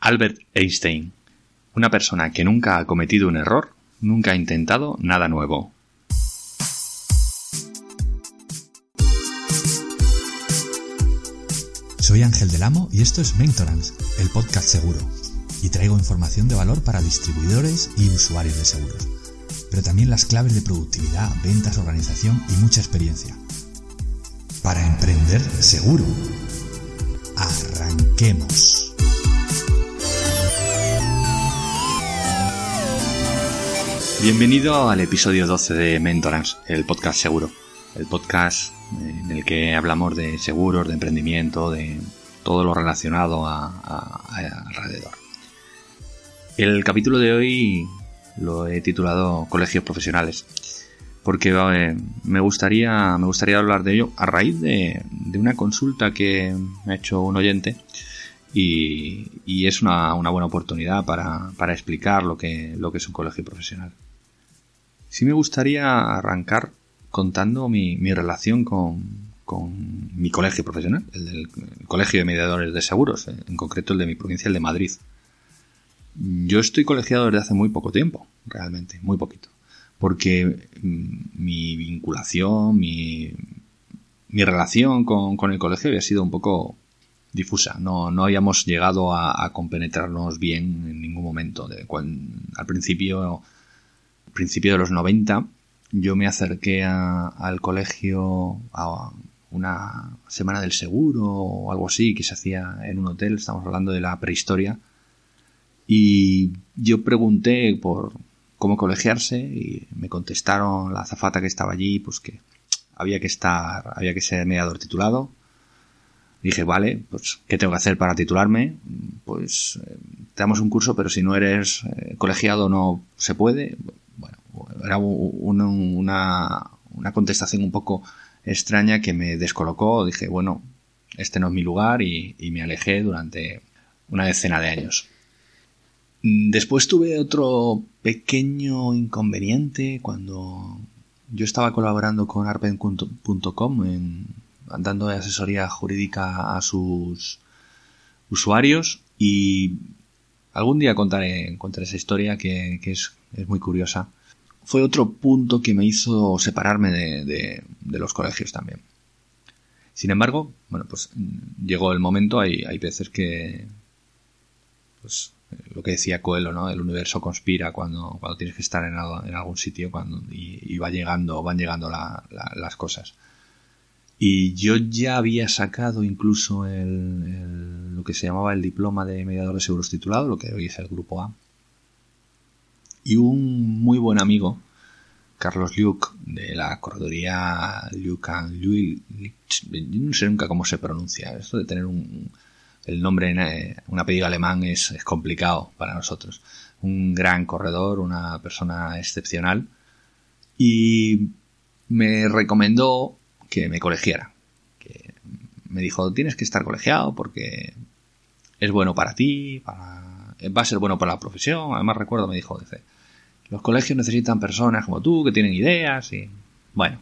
Albert Einstein, una persona que nunca ha cometido un error, nunca ha intentado nada nuevo. Soy Ángel del Amo y esto es Mentorance, el podcast seguro. Y traigo información de valor para distribuidores y usuarios de seguros. Pero también las claves de productividad, ventas, organización y mucha experiencia. Para emprender seguro. Arranquemos. Bienvenido al episodio 12 de Mentorance, el podcast seguro. El podcast en el que hablamos de seguros, de emprendimiento, de todo lo relacionado a, alrededor. El capítulo de hoy lo he titulado Colegios Profesionales porque eh, me gustaría me gustaría hablar de ello a raíz de, una consulta que me ha hecho un oyente y, es una, buena oportunidad para, para, explicar lo que, lo que es un colegio profesional. Sí me gustaría arrancar contando mi, relación con, mi colegio profesional, el del Colegio de Mediadores de Seguros, en concreto el de mi provincia, el de Madrid. Yo estoy colegiado desde hace muy poco tiempo, realmente, muy poquito. Porque mm, mi vinculación, mi, relación con, el colegio había sido un poco difusa. No, no habíamos llegado a, compenetrarnos bien en ningún momento. Al principio principio de los 90 yo me acerqué al colegio a una semana del seguro o algo así que se hacía en un hotel, estamos hablando de la prehistoria, y yo pregunté por cómo colegiarse y me contestaron la azafata que estaba allí, pues que había que estar, había que ser mediador titulado. Dije, vale, pues ¿qué tengo que hacer para titularme? Pues eh, te damos un curso, pero si no eres eh, colegiado no se puede era una, contestación un poco extraña que me descolocó. Dije, bueno, este no es mi lugar y, me alejé durante una decena de años. Después tuve otro pequeño inconveniente cuando yo estaba colaborando con arpen.com dando asesoría jurídica a sus usuarios y algún día contaré, contaré esa historia que, es, es, muy curiosa fue otro punto que me hizo separarme de, los colegios también. Sin embargo, bueno, pues llegó el momento, hay, hay veces que, pues lo que decía Coelho, ¿no? El universo conspira cuando, cuando tienes que estar en, algún sitio cuando, y, va llegando, van llegando las cosas. Y yo ya había sacado incluso el, lo que se llamaba el diploma de mediador de seguros titulado, lo que hoy es el grupo A y un muy buen amigo, Carlos Luke, de la corredoría Luke Louis, no sé nunca cómo se pronuncia, esto de tener un, el nombre en eh, un apellido alemán es, complicado para nosotros. Un gran corredor, una persona excepcional, y me recomendó que me colegiara. Que me dijo, tienes que estar colegiado porque es bueno para ti, para va a ser bueno para la profesión. Además, recuerdo, me dijo, dice, los colegios necesitan personas como tú que tienen ideas y... Bueno,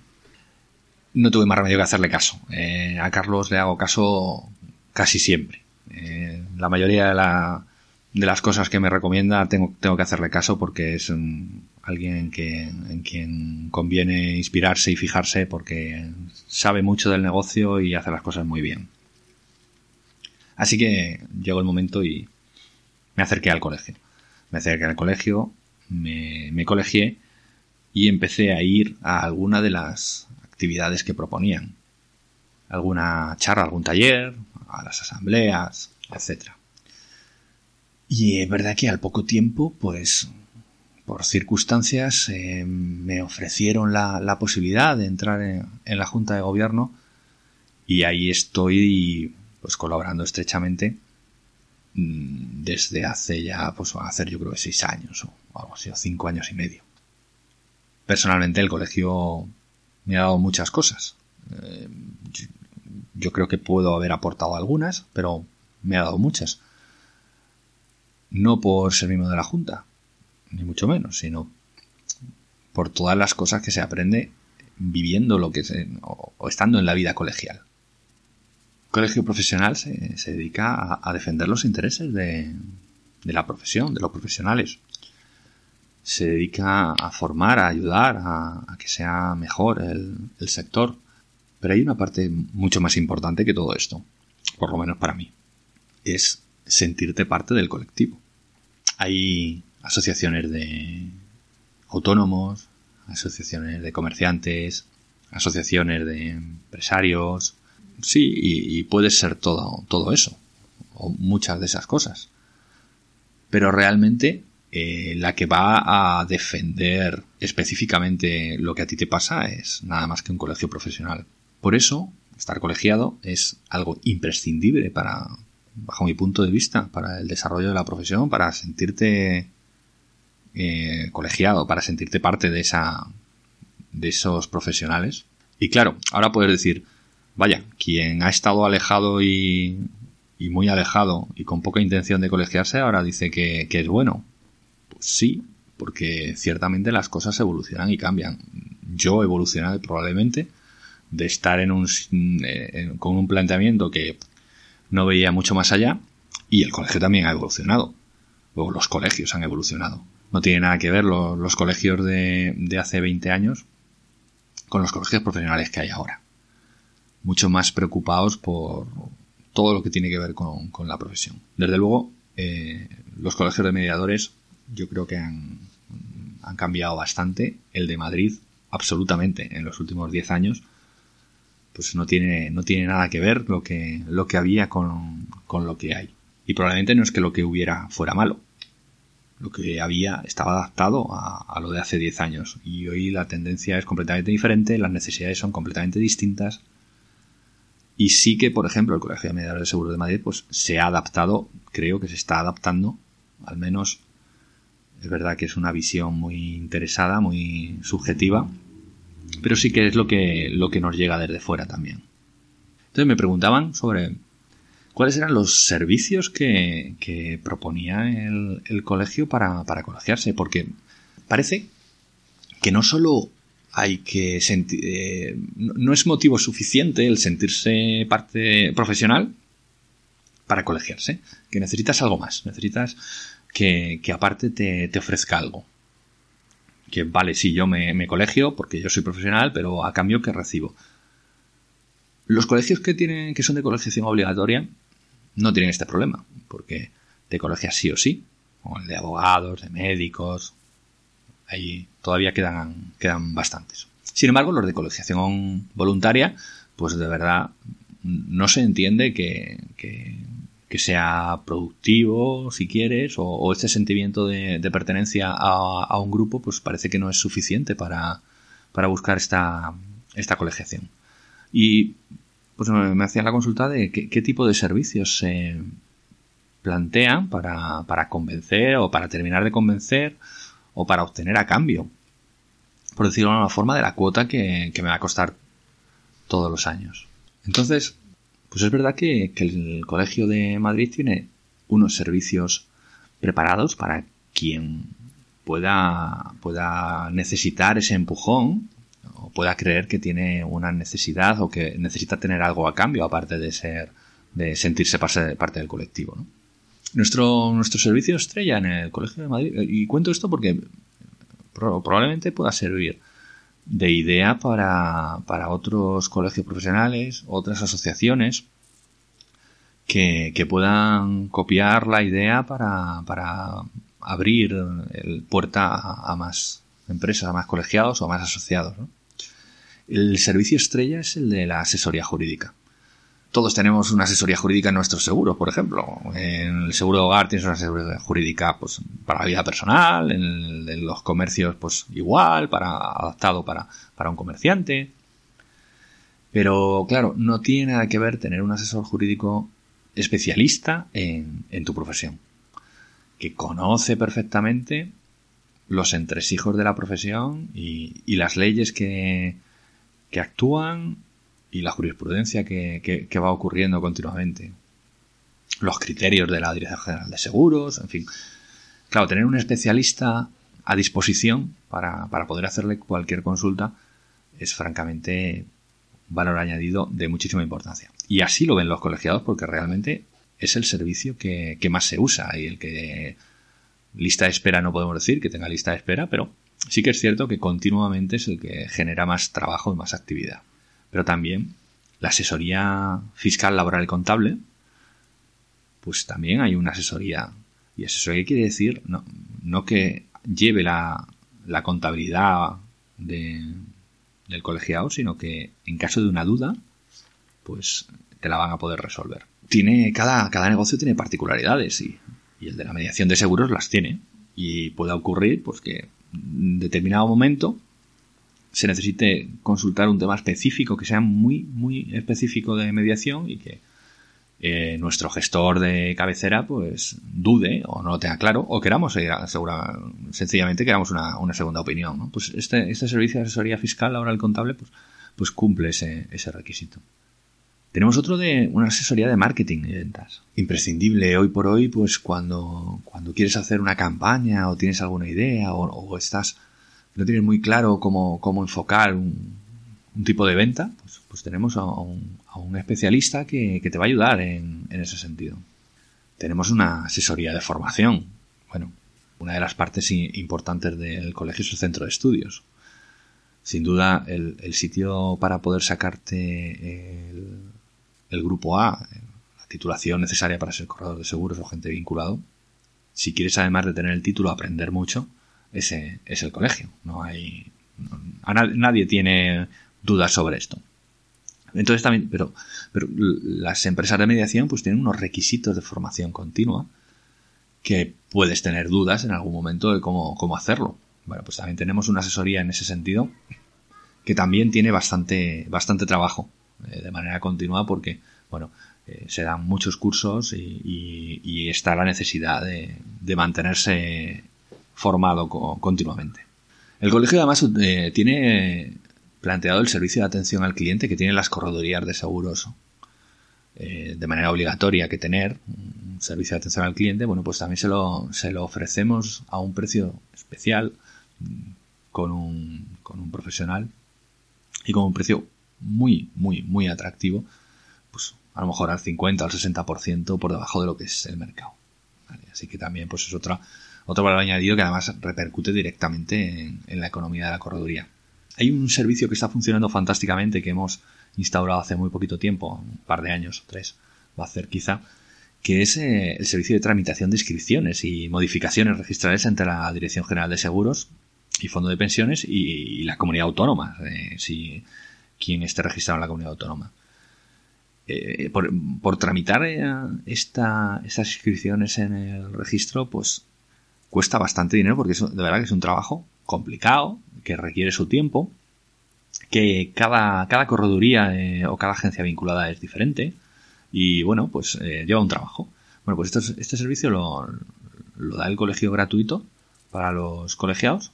no tuve más remedio que hacerle caso. Eh, a Carlos le hago caso casi siempre. Eh, la mayoría de, las cosas que me recomienda tengo, tengo que hacerle caso porque es alguien en, en quien conviene inspirarse y fijarse porque sabe mucho del negocio y hace las cosas muy bien. Así que llegó el momento y me acerqué al colegio. Me acerqué al colegio, me, me colegié y empecé a ir a alguna de las actividades que proponían. Alguna charla, algún taller, a las asambleas, etc. Y es verdad que al poco tiempo, pues, por circunstancias, eh, me ofrecieron la, posibilidad de entrar en, en, la Junta de Gobierno y ahí estoy, pues, colaborando estrechamente desde hace ya, pues a hacer yo creo que seis años o algo así, o cinco años y medio. Personalmente el colegio me ha dado muchas cosas. Eh, yo creo que puedo haber aportado algunas, pero me ha dado muchas. No por ser miembro de la Junta, ni mucho menos, sino por todas las cosas que se aprende viviendo lo que o estando en la vida colegial colegio profesional se, dedica a, defender los intereses de, de la profesión, de los profesionales. Se dedica a formar, a ayudar, a, que sea mejor el, el sector. Pero hay una parte mucho más importante que todo esto, por lo menos para mí. Es sentirte parte del colectivo. Hay asociaciones de autónomos, asociaciones de comerciantes, asociaciones de empresarios. Sí, y, puede ser todo, todo eso, o muchas de esas cosas. Pero realmente eh, la que va a defender específicamente lo que a ti te pasa es nada más que un colegio profesional. Por eso, estar colegiado es algo imprescindible para, bajo mi punto de vista, para el desarrollo de la profesión, para sentirte eh, colegiado, para sentirte parte de esa, de esos profesionales. Y claro, ahora puedes decir, vaya, quien ha estado alejado y, y muy alejado y con poca intención de colegiarse, ahora dice que, es bueno. Pues sí, porque ciertamente las cosas evolucionan y cambian. Yo he evolucionado probablemente de estar en un, con un planteamiento que no veía mucho más allá y el colegio también ha evolucionado. O los colegios han evolucionado. No tiene nada que ver los colegios de, de hace 20 años con los colegios profesionales que hay ahora. Mucho más preocupados por todo lo que tiene que ver con, la profesión. Desde luego, eh, los colegios de mediadores yo creo que han, han cambiado bastante. El de Madrid, absolutamente, en los últimos 10 años pues no tiene, no tiene nada que ver lo que, lo que había con, con lo que hay. Y probablemente no es que lo que hubiera fuera malo. Lo que había estaba adaptado a, a lo de hace 10 años. Y hoy la tendencia es completamente diferente, las necesidades son completamente distintas. Y sí que, por ejemplo, el Colegio de Mediadores de Seguro de Madrid pues, se ha adaptado, creo que se está adaptando, al menos es verdad que es una visión muy interesada, muy subjetiva, pero sí que es lo que, lo que nos llega desde fuera también. Entonces me preguntaban sobre cuáles eran los servicios que, proponía el, colegio para, colegiarse, porque parece que no solo hay que sentir, eh, no es motivo suficiente el sentirse parte profesional para colegiarse, que necesitas algo más, necesitas que, aparte te ofrezca algo que vale, sí, yo me, colegio porque yo soy profesional, pero a cambio que recibo. Los colegios que tienen, que son de colegiación obligatoria, no tienen este problema, porque te colegias sí o sí, como el de abogados, de médicos, ahí todavía quedan, quedan bastantes. Sin embargo, los de colegiación voluntaria, pues de verdad no se entiende que, que sea productivo, si quieres, o, este sentimiento de, pertenencia a, un grupo, pues parece que no es suficiente para, buscar esta, esta colegiación. Y pues me hacían la consulta de qué, tipo de servicios se plantean para, para convencer o para terminar de convencer o para obtener a cambio, por decirlo de una forma, de la cuota que, que me va a costar todos los años. Entonces, pues es verdad que, el Colegio de Madrid tiene unos servicios preparados para quien pueda, pueda necesitar ese empujón o pueda creer que tiene una necesidad o que necesita tener algo a cambio aparte de ser de sentirse parte, parte del colectivo. Nuestro, nuestro servicio estrella en el Colegio de Madrid, y cuento esto porque probablemente pueda servir de idea para, para otros colegios profesionales, otras asociaciones que, que puedan copiar la idea para, para abrir el puerta a, más empresas, a más colegiados o a más asociados. El servicio estrella es el de la asesoría jurídica. Todos tenemos una asesoría jurídica en nuestros seguros, por ejemplo. En el seguro de hogar tienes una asesoría jurídica pues, para la vida personal, en, los comercios pues igual, para, adaptado para, para un comerciante. Pero claro, no tiene nada que ver tener un asesor jurídico especialista en, en tu profesión, que conoce perfectamente los entresijos de la profesión y, y las leyes que, que actúan y la jurisprudencia que, va ocurriendo continuamente. Los criterios de la Dirección General de Seguros, en fin. Claro, tener un especialista a disposición para, poder hacerle cualquier consulta es francamente valor añadido de muchísima importancia. Y así lo ven los colegiados porque realmente es el servicio que, más se usa y el que lista de espera no podemos decir que tenga lista de espera, pero sí que es cierto que continuamente es el que genera más trabajo y más actividad. Pero también la asesoría fiscal, laboral y contable, pues también hay una asesoría. ¿Y asesoría quiere decir? No, no que lleve la, la contabilidad de, del colegiado, sino que en caso de una duda, pues te la van a poder resolver. Tiene, cada, cada negocio tiene particularidades y, y el de la mediación de seguros las tiene. Y puede ocurrir pues que en determinado momento se necesite consultar un tema específico que sea muy, muy específico de mediación y que eh, nuestro gestor de cabecera pues dude o no lo tenga claro o queramos eh, sencillamente queramos una, una segunda opinión. Pues este, este servicio de asesoría fiscal, ahora el contable, pues, pues cumple ese, ese requisito. Tenemos otro de una asesoría de marketing y ventas. Imprescindible hoy por hoy, pues cuando, cuando quieres hacer una campaña o tienes alguna idea o, o estás, no tienes muy claro cómo, cómo enfocar un, tipo de venta, pues, pues tenemos a un, a un, especialista que, que, te va a ayudar en, en, ese sentido. Tenemos una asesoría de formación. Bueno, una de las partes importantes del colegio es el centro de estudios. Sin duda, el, el sitio para poder sacarte el, el, grupo A, la titulación necesaria para ser corredor de seguros o gente vinculado, si quieres además de tener el título aprender mucho, ese es el colegio. No hay, no, nadie tiene dudas sobre esto. Entonces también, pero, pero las empresas de mediación pues tienen unos requisitos de formación continua que puedes tener dudas en algún momento de cómo, cómo hacerlo. Bueno, pues también tenemos una asesoría en ese sentido que también tiene bastante, bastante trabajo eh, de manera continua porque, bueno, eh, se dan muchos cursos y, está la necesidad de mantenerse formado continuamente. El colegio además eh, tiene planteado el servicio de atención al cliente que tienen las corredorías de seguros eh, de manera obligatoria que tener un servicio de atención al cliente, bueno, pues también se lo, se lo ofrecemos a un precio especial con un, con un profesional y con un precio muy, muy, muy atractivo, pues a lo mejor al 50 al 60% por debajo de lo que es el mercado. ¿vale? Así que también pues es otra, otro valor añadido que además repercute directamente en, la economía de la correduría. Hay un servicio que está funcionando fantásticamente que hemos instaurado hace muy poquito tiempo, un par de años, tres, va a ser quizá, que es eh, el servicio de tramitación de inscripciones y modificaciones registrales entre la Dirección General de Seguros y Fondo de Pensiones y, y la comunidad autónoma, eh, si quien esté registrado en la comunidad autónoma. Eh, por, tramitar esta, estas inscripciones en el registro, pues cuesta bastante dinero porque es, de verdad que es un trabajo complicado, que requiere su tiempo, que cada, cada correduría eh, o cada agencia vinculada es diferente y bueno, pues eh, lleva un trabajo. Bueno, pues esto, este servicio lo, lo, da el colegio gratuito para los colegiados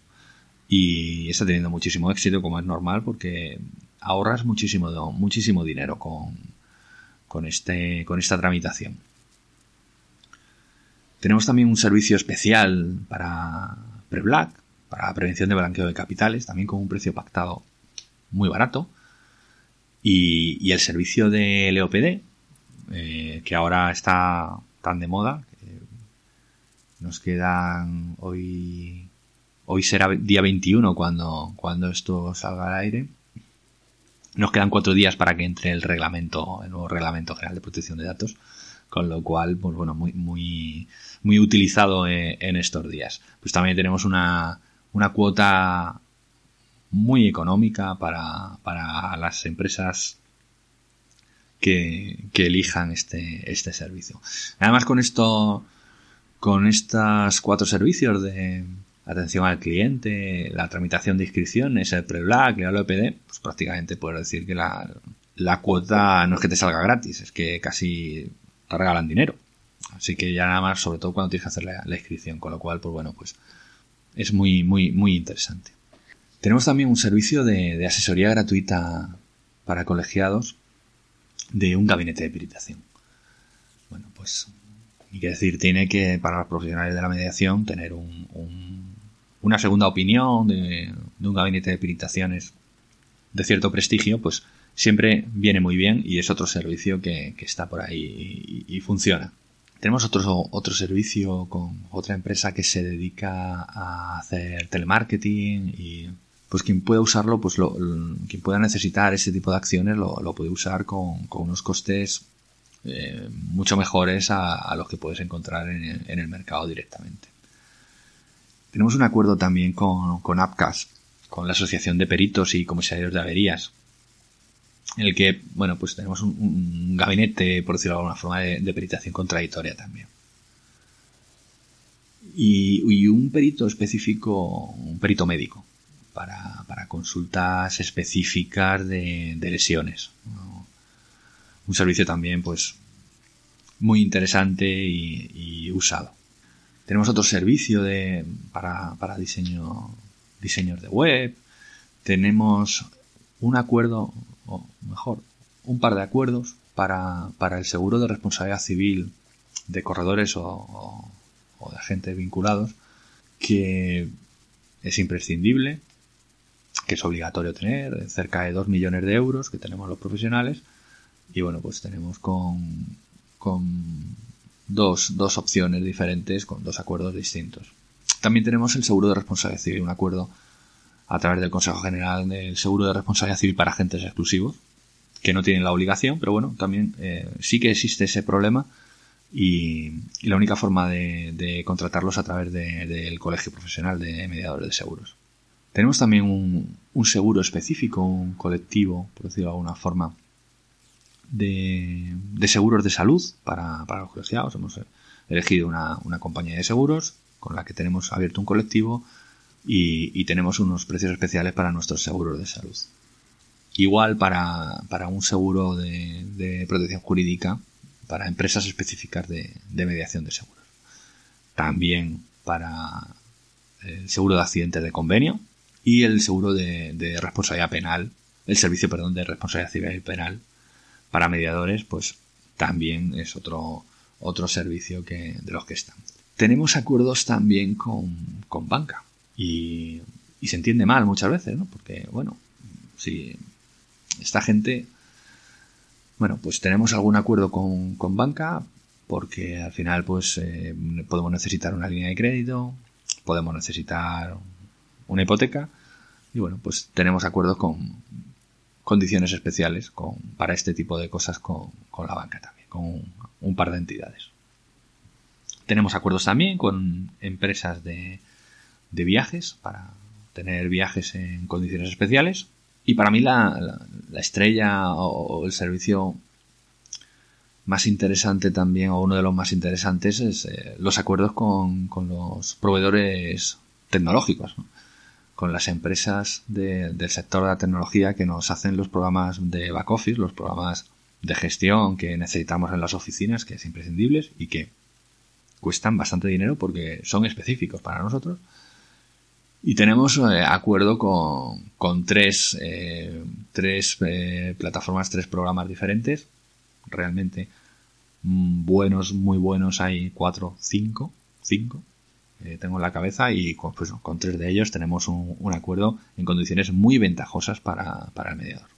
y está teniendo muchísimo éxito como es normal porque ahorras muchísimo, muchísimo dinero con, con, este, con esta tramitación. Tenemos también un servicio especial para Preblack, para prevención de blanqueo de capitales, también con un precio pactado muy barato. Y, y el servicio de LOPD, eh, que ahora está tan de moda, nos quedan hoy, hoy será día 21 cuando, cuando esto salga al aire. Nos quedan cuatro días para que entre el reglamento, el nuevo reglamento general de protección de datos, con lo cual, pues bueno, muy, muy utilizado en, en estos días. Pues también tenemos una, una cuota muy económica para, para las empresas que, que, elijan este, este servicio. Además con esto, con estos cuatro servicios de atención al cliente, la tramitación de inscripciones, el pre-black, el OPD, pues prácticamente puedo decir que la, la cuota no es que te salga gratis, es que casi te regalan dinero. Así que ya nada más, sobre todo cuando tienes que hacer la, inscripción, con lo cual, pues bueno, pues es muy, muy, muy interesante. Tenemos también un servicio de, asesoría gratuita para colegiados de un gabinete de peritación. Bueno, pues, y que decir, tiene que, para los profesionales de la mediación, tener un, un, una segunda opinión de, de, un gabinete de peritaciones de cierto prestigio, pues siempre viene muy bien y es otro servicio que, está por ahí y, funciona. Tenemos otro, otro servicio con otra empresa que se dedica a hacer telemarketing y pues quien pueda usarlo, pues lo, quien pueda necesitar ese tipo de acciones lo, puede usar con, unos costes eh, mucho mejores a, los que puedes encontrar en, el mercado directamente. Tenemos un acuerdo también con, con Appcast, con la Asociación de Peritos y Comisarios de Averías, en el que, bueno, pues tenemos un, gabinete, por decirlo de alguna forma, de, peritación contradictoria también. Y, un perito específico, un perito médico, para, consultas específicas de, lesiones. Un servicio también, pues, muy interesante y, usado. Tenemos otro servicio de, para, para diseño, diseños de web. Tenemos un acuerdo o mejor, un par de acuerdos para, el seguro de responsabilidad civil de corredores o, de agentes vinculados que es imprescindible, que es obligatorio tener, cerca de 2 millones de euros que tenemos los profesionales. Y bueno, pues tenemos con, con dos, dos opciones diferentes, con dos acuerdos distintos. También tenemos el seguro de responsabilidad civil, un acuerdo a través del Consejo General del Seguro de Responsabilidad Civil para agentes exclusivos, que no tienen la obligación, pero bueno, también eh, sí que existe ese problema y, la única forma de, contratarlos a través del Colegio Profesional de Mediadores de Seguros. Tenemos también un, seguro específico, un colectivo, por decirlo de alguna forma, de, seguros de salud para, los colegiados. Hemos elegido una, una compañía de seguros con la que tenemos abierto un colectivo y, tenemos unos precios especiales para nuestros seguros de salud. Igual para, un seguro de, protección jurídica para empresas específicas de, mediación de seguros. También para el seguro de accidentes de convenio y el seguro de, responsabilidad penal, el servicio, perdón, de responsabilidad civil y penal para mediadores, pues también es otro, otro servicio que, de los que están. Tenemos acuerdos también con, con banca. Y, se entiende mal muchas veces, ¿no? Porque, bueno, si esta gente, bueno, pues tenemos algún acuerdo con, banca, porque al final, pues, eh, podemos necesitar una línea de crédito, podemos necesitar una hipoteca, y bueno, pues tenemos acuerdos con condiciones especiales con, para este tipo de cosas con, la banca también, con un par de entidades. Tenemos acuerdos también con empresas de, de viajes para tener viajes en condiciones especiales. Y para mí la, estrella o, el servicio más interesante también, o uno de los más interesantes, es eh, los acuerdos con, los proveedores tecnológicos, con las empresas del sector de la tecnología que nos hacen los programas de back office, los programas de gestión que necesitamos en las oficinas, que es imprescindibles y que cuestan bastante dinero porque son específicos para nosotros y tenemos eh, acuerdo con, tres, eh, tres eh, plataformas, tres programas diferentes. Realmente mm, buenos, muy buenos, hay cuatro, cinco, cinco. tengo en la cabeza y con, pues, con tres de ellos tenemos un, acuerdo en condiciones muy ventajosas para, el mediador.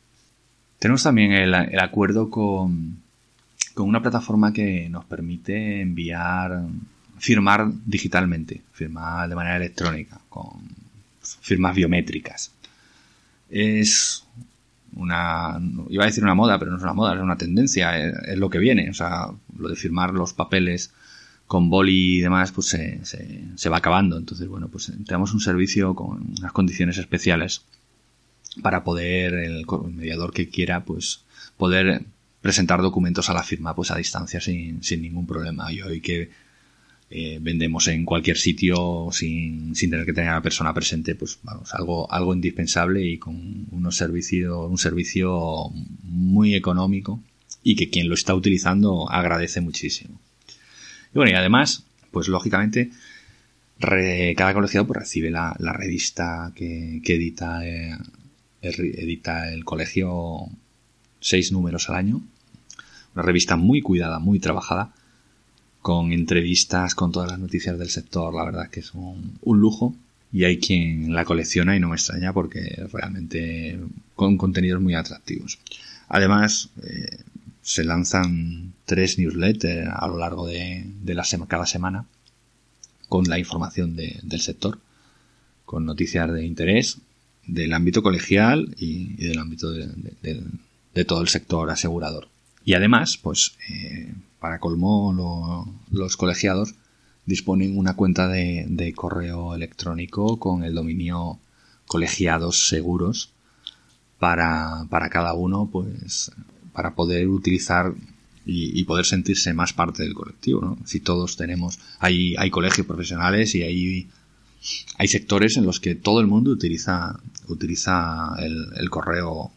Tenemos también el, el acuerdo con, con una plataforma que nos permite enviar firmar digitalmente, firmar de manera electrónica, con firmas biométricas. Es una, iba a decir una moda, pero no es una moda, es una tendencia, es, lo que viene. O sea, lo de firmar los papeles con boli y demás, pues se, se, va acabando. Entonces, bueno, pues tenemos un servicio con unas condiciones especiales para poder, el, mediador que quiera, pues poder presentar documentos a la firma pues a distancia sin, sin ningún problema. Y hoy que eh, vendemos en cualquier sitio sin, tener que tener a la persona presente, pues vamos, algo, algo indispensable y con unos servicios, un servicio muy económico y que quien lo está utilizando agradece muchísimo. Y bueno, y además, pues lógicamente, cada colegiado pues, recibe la, revista que, edita, eh, edita el colegio seis números al año. Una revista muy cuidada, muy trabajada con entrevistas, con todas las noticias del sector, la verdad que es un, lujo y hay quien la colecciona y no me extraña porque realmente con contenidos muy atractivos. Además, eh, se lanzan tres newsletters a lo largo de, la cada semana con la información del sector, con noticias de interés del ámbito colegial y, del ámbito de, todo el sector asegurador. Y además, pues, eh, para colmo, los colegiados disponen una cuenta de, correo electrónico con el dominio colegiados seguros para, para cada uno, pues, para poder utilizar y, poder sentirse más parte del colectivo, ¿no? Si todos tenemos, hay, hay colegios profesionales y hay, hay sectores en los que todo el mundo utiliza, utiliza el, correo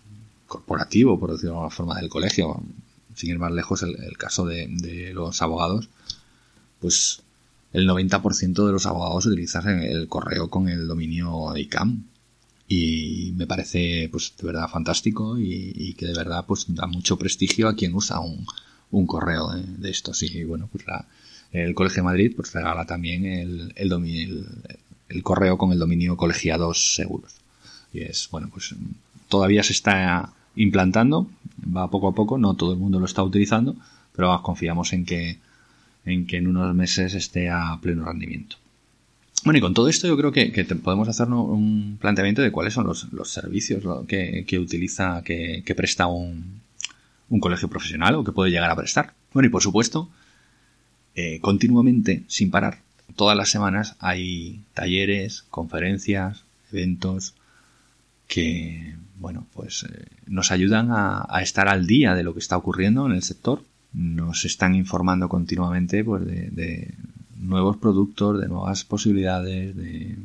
corporativo, por decirlo de alguna forma, del colegio. Sin ir más lejos, el, el caso de, de, los abogados, pues el 90% de los abogados utilizan el correo con el dominio ICAM. Y me parece, pues, de verdad fantástico y, que de verdad, pues, da mucho prestigio a quien usa un, un correo de, estos. Y bueno, pues el Colegio de Madrid, pues, regala también el, el, el, correo con el dominio colegiados seguros. Y es, bueno, pues, todavía se está implantando, va poco a poco, no todo el mundo lo está utilizando, pero confiamos en que en que en unos meses esté a pleno rendimiento. Bueno, y con todo esto yo creo que, podemos hacernos un planteamiento de cuáles son los, servicios que, utiliza, que, presta un, colegio profesional o que puede llegar a prestar. Bueno, y por supuesto, eh, continuamente, sin parar, todas las semanas hay talleres, conferencias, eventos que, bueno, pues eh, nos ayudan a estar al día de lo que está ocurriendo en el sector. Nos están informando continuamente pues, de, nuevos productos, de nuevas posibilidades, de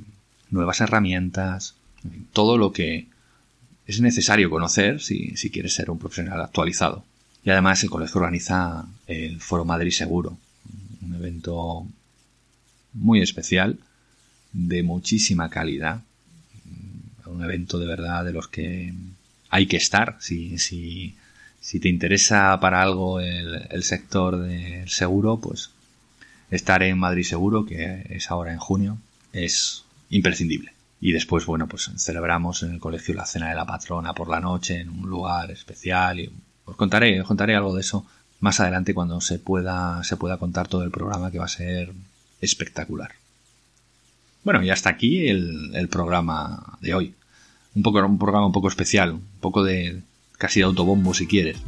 nuevas herramientas, todo lo que es necesario conocer si, si quieres ser un profesional actualizado. Y además el colegio organiza el Foro Madrid Seguro, un evento muy especial, de muchísima calidad, un evento de verdad de los que hay que estar si, te interesa para algo el, sector del seguro, pues estar en Madrid Seguro, que es ahora en junio, es imprescindible. Y después, bueno, pues celebramos en el colegio la cena de la patrona por la noche en un lugar especial y os contaré, os contaré algo de eso más adelante cuando se pueda, se pueda contar todo el programa que va a ser espectacular. Bueno, y hasta aquí el, el programa de hoy. Un poco, un programa un poco especial, un poco de, casi de autobombo si quieres,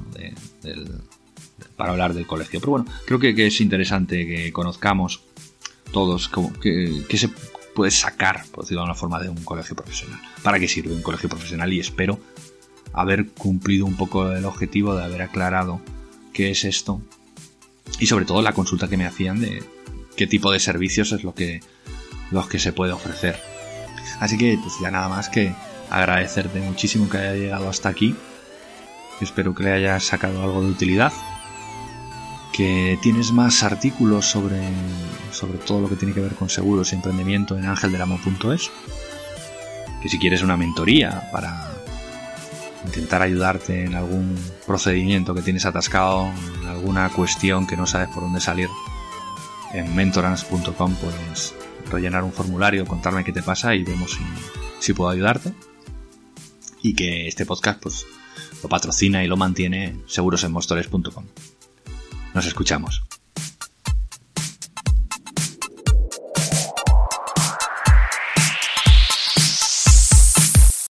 para hablar del colegio. Pero bueno, creo que, es interesante que conozcamos todos qué que, se puede sacar, por decirlo de una forma, de un colegio profesional. ¿Para qué sirve un colegio profesional? Y espero haber cumplido un poco el objetivo de haber aclarado qué es esto y sobre todo la consulta que me hacían de qué tipo de servicios es lo que los que se puede ofrecer. Así que pues ya nada más que agradecerte muchísimo que haya llegado hasta aquí Espero que le hayas sacado algo de utilidad. Que tienes más artículos sobre, sobre todo lo que tiene que ver con seguros y emprendimiento en angeldelamo.es. Que si quieres una mentoría para intentar ayudarte en algún procedimiento que tienes atascado, en alguna cuestión que no sabes por dónde salir, en mentorance.com puedes rellenar un formulario, contarme qué te pasa y vemos si puedo ayudarte. Y que este podcast pues lo patrocina y lo mantiene segurosenmostores.com. Nos escuchamos.